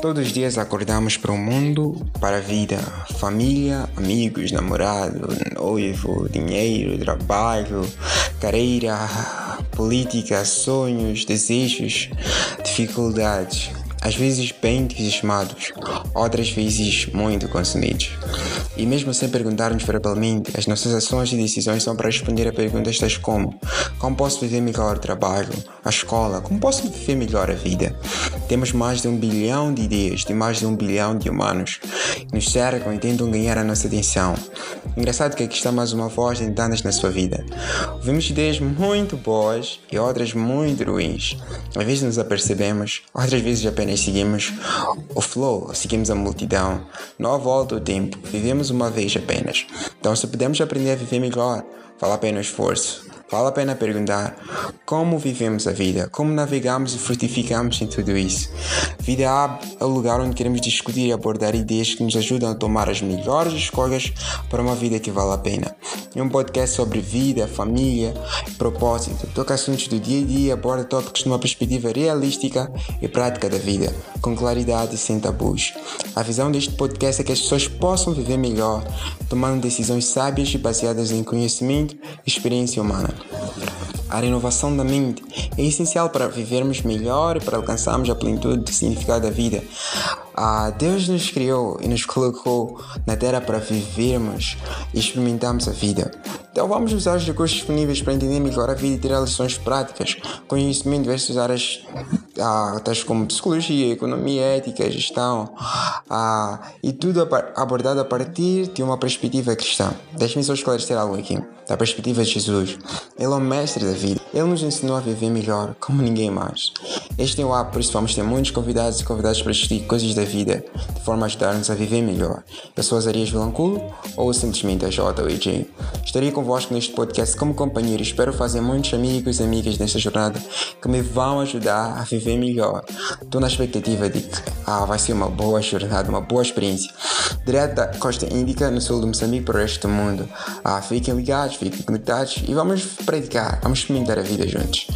Todos os dias acordamos para o mundo, para a vida, família, amigos, namorado, noivo, dinheiro, trabalho, carreira, política, sonhos, desejos, dificuldades. Às vezes bem entusiasmados, outras vezes muito consumidos. E mesmo sem perguntarmos verbalmente, as nossas ações e decisões são para responder a perguntas tais como: Como posso viver melhor o trabalho, a escola? Como posso viver melhor a vida? Temos mais de um bilhão de ideias, de mais de um bilhão de humanos que nos cercam e tentam ganhar a nossa atenção. Engraçado que aqui está mais uma voz tentando na sua vida. Ouvimos ideias muito boas e outras muito ruins. Às vezes nos apercebemos, outras vezes apenas seguimos o flow, seguimos a multidão. Não há volta ao tempo, vivemos uma vez apenas. Então, se podemos aprender a viver melhor, vale a pena o esforço. Vale a pena perguntar como vivemos a vida, como navegamos e frutificamos em tudo isso. Vida Hub é o lugar onde queremos discutir e abordar ideias que nos ajudam a tomar as melhores escolhas para uma vida que vale a pena. É um podcast sobre vida, família propósito. Toca assuntos do dia a dia, aborda tópicos numa perspectiva realística e prática da vida, com claridade e sem tabus. A visão deste podcast é que as pessoas possam viver melhor, tomando decisões sábias e baseadas em conhecimento e experiência humana. A renovação da mente é essencial para vivermos melhor e para alcançarmos a plenitude do significado da vida. Ah, Deus nos criou e nos colocou na terra para vivermos e experimentarmos a vida. Então vamos usar os recursos disponíveis para entender melhor a vida e tirar lições práticas. Conhecimento versus áreas ah, tais como psicologia, economia, ética, gestão, ah, e tudo abordado a partir de uma perspectiva cristã. Deixe-me só esclarecer algo aqui, da perspectiva de Jesus. Ele é o mestre da vida. Ele nos ensinou a viver melhor, como ninguém mais. Este é o app, por isso vamos ter muitos convidados e convidados para discutir coisas da vida, de forma a ajudar-nos a viver melhor. Eu sou Azarias Vilanculo, ou simplesmente a J ou AJ. Estarei com convosco neste podcast como companheiro. Espero fazer muitos amigos e amigas nesta jornada que me vão ajudar a viver melhor. Estou na expectativa de que ah, vai ser uma boa jornada, uma boa experiência. Direto da Costa Índica, no sul do Moçambique, para o resto do mundo. Ah, fiquem ligados, fiquem conectados e vamos praticar, vamos experimentar a vida juntos.